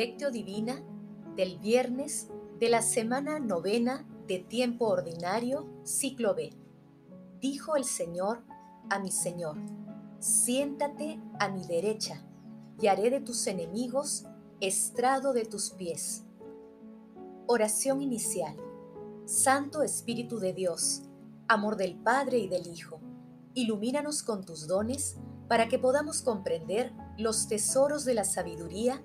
Lectio Divina del viernes de la semana novena de tiempo ordinario, ciclo B. Dijo el Señor a mi Señor, siéntate a mi derecha y haré de tus enemigos estrado de tus pies. Oración inicial. Santo Espíritu de Dios, amor del Padre y del Hijo, ilumínanos con tus dones para que podamos comprender los tesoros de la sabiduría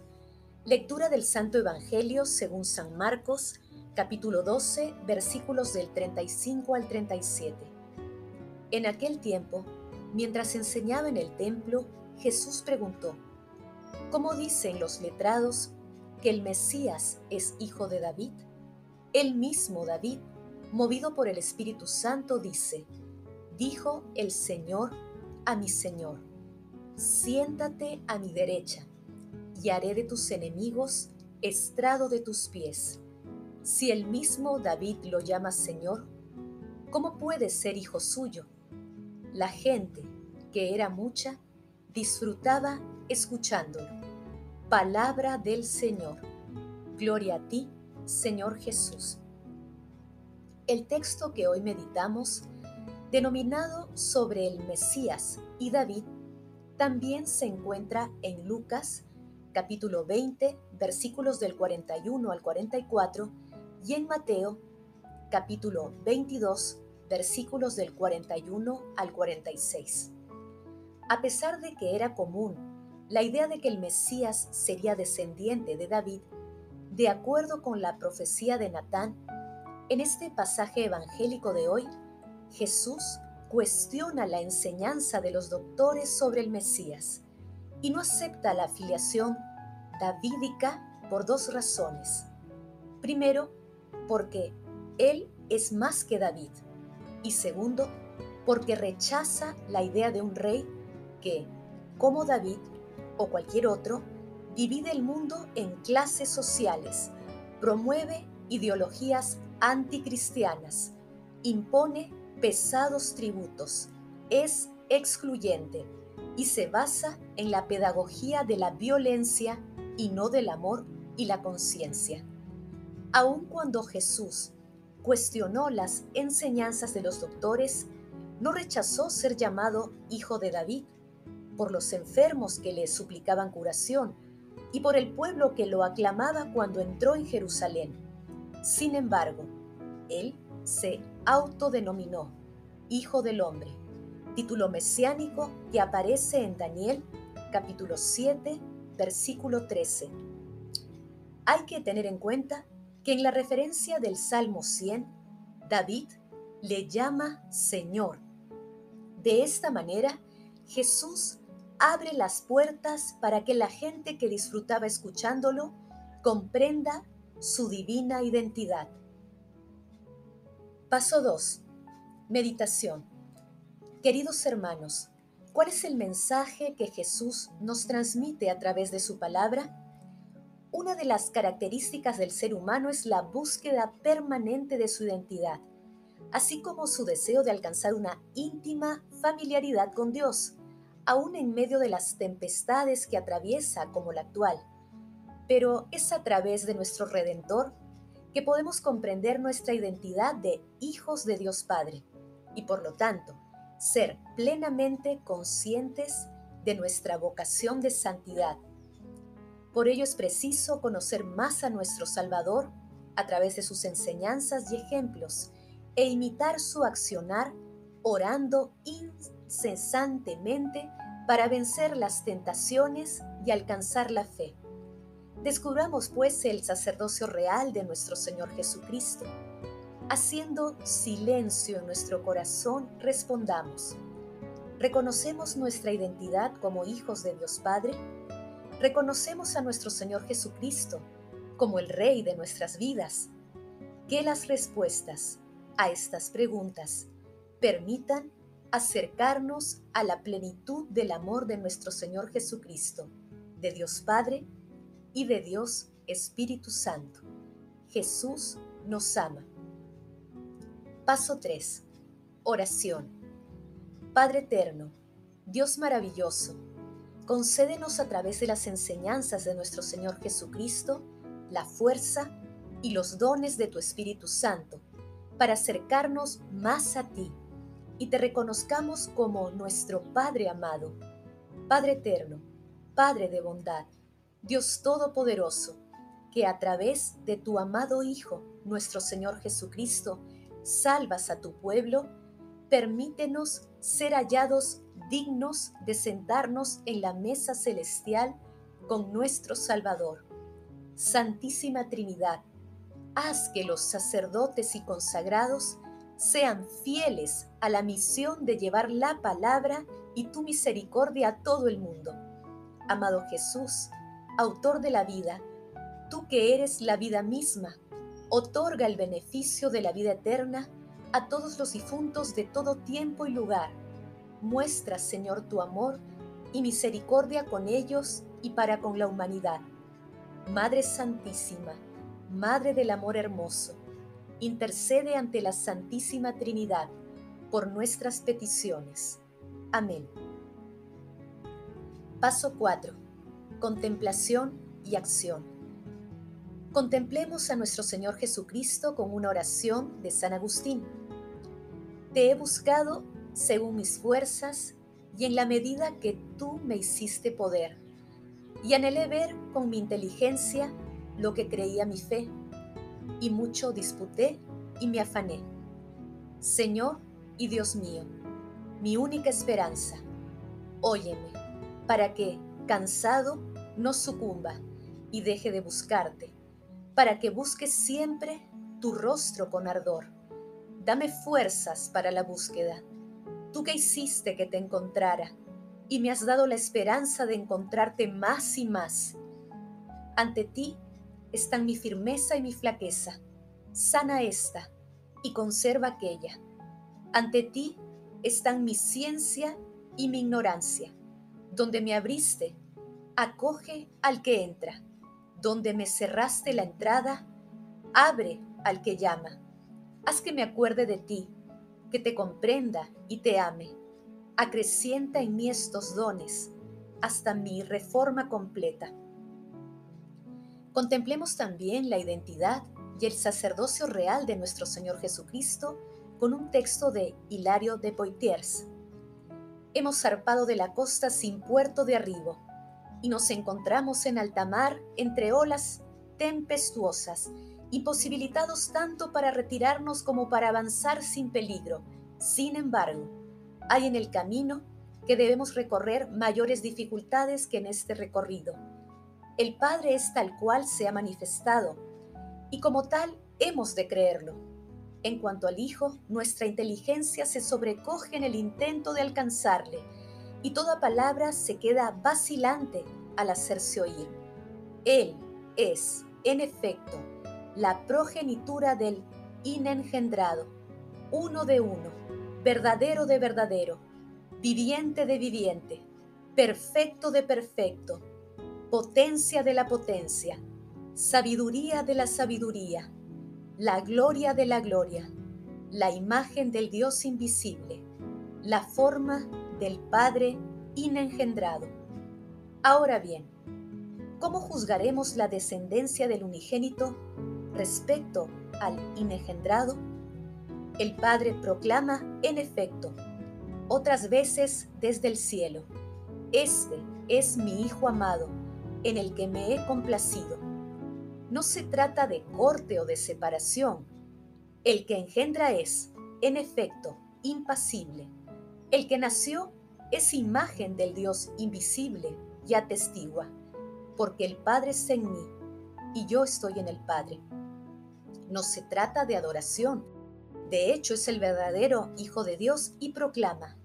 Lectura del Santo Evangelio según San Marcos, capítulo 12, versículos del 35 al 37. En aquel tiempo, mientras enseñaba en el templo, Jesús preguntó, ¿Cómo dicen los letrados que el Mesías es hijo de David? El mismo David, movido por el Espíritu Santo, dice, dijo el Señor a mi Señor, siéntate a mi derecha y haré de tus enemigos estrado de tus pies. Si el mismo David lo llama Señor, ¿cómo puede ser hijo suyo? La gente, que era mucha, disfrutaba escuchándolo. Palabra del Señor. Gloria a ti, Señor Jesús. El texto que hoy meditamos, denominado sobre el Mesías y David, también se encuentra en Lucas capítulo 20, versículos del 41 al 44, y en Mateo, capítulo 22, versículos del 41 al 46. A pesar de que era común la idea de que el Mesías sería descendiente de David, de acuerdo con la profecía de Natán, en este pasaje evangélico de hoy, Jesús cuestiona la enseñanza de los doctores sobre el Mesías y no acepta la afiliación davídica por dos razones. Primero, porque él es más que David. Y segundo, porque rechaza la idea de un rey que, como David o cualquier otro, divide el mundo en clases sociales, promueve ideologías anticristianas, impone pesados tributos, es excluyente y se basa en la pedagogía de la violencia y no del amor y la conciencia. Aun cuando Jesús cuestionó las enseñanzas de los doctores, no rechazó ser llamado hijo de David por los enfermos que le suplicaban curación y por el pueblo que lo aclamaba cuando entró en Jerusalén. Sin embargo, él se autodenominó Hijo del Hombre, título mesiánico que aparece en Daniel capítulo 7, versículo 13. Hay que tener en cuenta que en la referencia del Salmo 100, David le llama Señor. De esta manera, Jesús abre las puertas para que la gente que disfrutaba escuchándolo comprenda su divina identidad. Paso 2. Meditación. Queridos hermanos, ¿cuál es el mensaje que Jesús nos transmite a través de su palabra? Una de las características del ser humano es la búsqueda permanente de su identidad, así como su deseo de alcanzar una íntima familiaridad con Dios, aún en medio de las tempestades que atraviesa como la actual. Pero es a través de nuestro Redentor que podemos comprender nuestra identidad de hijos de Dios Padre y por lo tanto ser plenamente conscientes de nuestra vocación de santidad. Por ello es preciso conocer más a nuestro Salvador a través de sus enseñanzas y ejemplos e imitar su accionar orando incesantemente para vencer las tentaciones y alcanzar la fe. Descubramos pues el sacerdocio real de nuestro Señor Jesucristo. Haciendo silencio en nuestro corazón, respondamos. ¿Reconocemos nuestra identidad como hijos de Dios Padre? ¿Reconocemos a nuestro Señor Jesucristo como el Rey de nuestras vidas? que las respuestas a estas preguntas permitan acercarnos a la plenitud del amor de nuestro Señor Jesucristo, de Dios Padre y de Dios Espíritu Santo. Jesús nos ama. Paso 3. Oración. Padre eterno, Dios maravilloso, concédenos a través de las enseñanzas de nuestro Señor Jesucristo la fuerza y los dones de tu Espíritu Santo para acercarnos más a ti y te reconozcamos como nuestro Padre amado, Padre eterno, Padre de bondad, Dios todopoderoso, que a través de tu amado Hijo, nuestro Señor Jesucristo, salvas a tu pueblo, permítenos ser hallados dignos de sentarnos en la mesa celestial con nuestro Salvador. Santísima Trinidad, haz que los sacerdotes y consagrados sean fieles a la misión de llevar la palabra y tu misericordia a todo el mundo. Amado Jesús, autor de la vida, tú que eres la vida misma, otorga el beneficio de la vida eterna a todos los difuntos de todo tiempo y lugar. Muestra, Señor, tu amor y misericordia con ellos y para con la humanidad. Madre Santísima, Madre del Amor Hermoso, intercede ante la Santísima Trinidad por nuestras peticiones. Amén. Paso 4. Contemplación y acción. Contemplemos a nuestro Señor Jesucristo con una oración de San Agustín. Te he buscado según mis fuerzas y en la medida que tú me hiciste poder, y anhelé ver con mi inteligencia lo que creía mi fe y mucho disputé y me afané. Señor y Dios mío, mi única esperanza, óyeme, para que, cansado, no sucumba y deje de buscarte, para que busque siempre tu rostro con ardor. Dame fuerzas para la búsqueda. Tú que hiciste que te encontrara y me has dado la esperanza de encontrarte más y más. Ante ti están mi firmeza y mi flaqueza. Sana esta y conserva aquella. Ante ti están mi ciencia y mi ignorancia. Donde me abriste, acoge al que entra. Donde me cerraste la entrada, abre al que llama. Haz que me acuerde de ti, que te comprenda y te ame. Acrecienta en mí estos dones hasta mi reforma completa Contemplemos también la identidad y el sacerdocio real de nuestro Señor Jesucristo con un texto de Hilario de Poitiers. Hemos zarpado de la costa sin puerto de arribo y nos encontramos en alta mar entre olas tempestuosas, imposibilitados tanto para retirarnos como para avanzar sin peligro. Sin embargo, hay en el camino que debemos recorrer mayores dificultades que en este recorrido el Padre es tal cual se ha manifestado, y como tal hemos de creerlo. En cuanto al Hijo, nuestra inteligencia se sobrecoge en el intento de alcanzarle, y toda palabra se queda vacilante al hacerse oír. Él es, en efecto, la progenitura del inengendrado, uno de uno, verdadero de verdadero, viviente de viviente, perfecto de perfecto, potencia de la potencia, sabiduría de la sabiduría, la gloria de la gloria, la imagen del Dios invisible, la forma del Padre inengendrado. Ahora bien, ¿cómo juzgaremos la descendencia del unigénito respecto al inengendrado? El Padre proclama, en efecto, otras veces desde el cielo, Este es mi Hijo amado en el que me he complacido. No se trata de corte o de separación. El que engendra es, en efecto, impasible. El que nació es imagen del Dios invisible y atestigua, porque el Padre está en mí y yo estoy en el Padre. No se trata de adoración. De hecho, es el verdadero Hijo de Dios y proclama,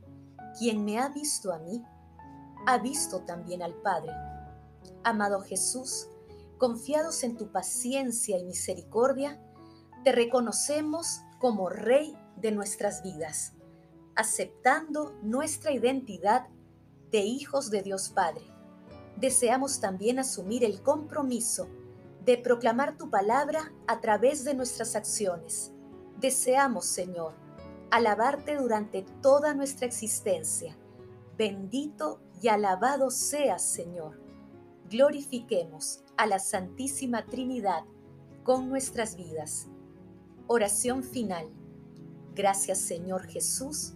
quien me ha visto a mí, ha visto también al Padre. Amado Jesús, confiados en tu paciencia y misericordia, te reconocemos como Rey de nuestras vidas, aceptando nuestra identidad de hijos de Dios Padre. Deseamos también asumir el compromiso de proclamar tu palabra a través de nuestras acciones. Deseamos, Señor, alabarte durante toda nuestra existencia. Bendito y alabado seas, Señor. Glorifiquemos a la Santísima Trinidad con nuestras vidas. Oración final. Gracias, Señor Jesús,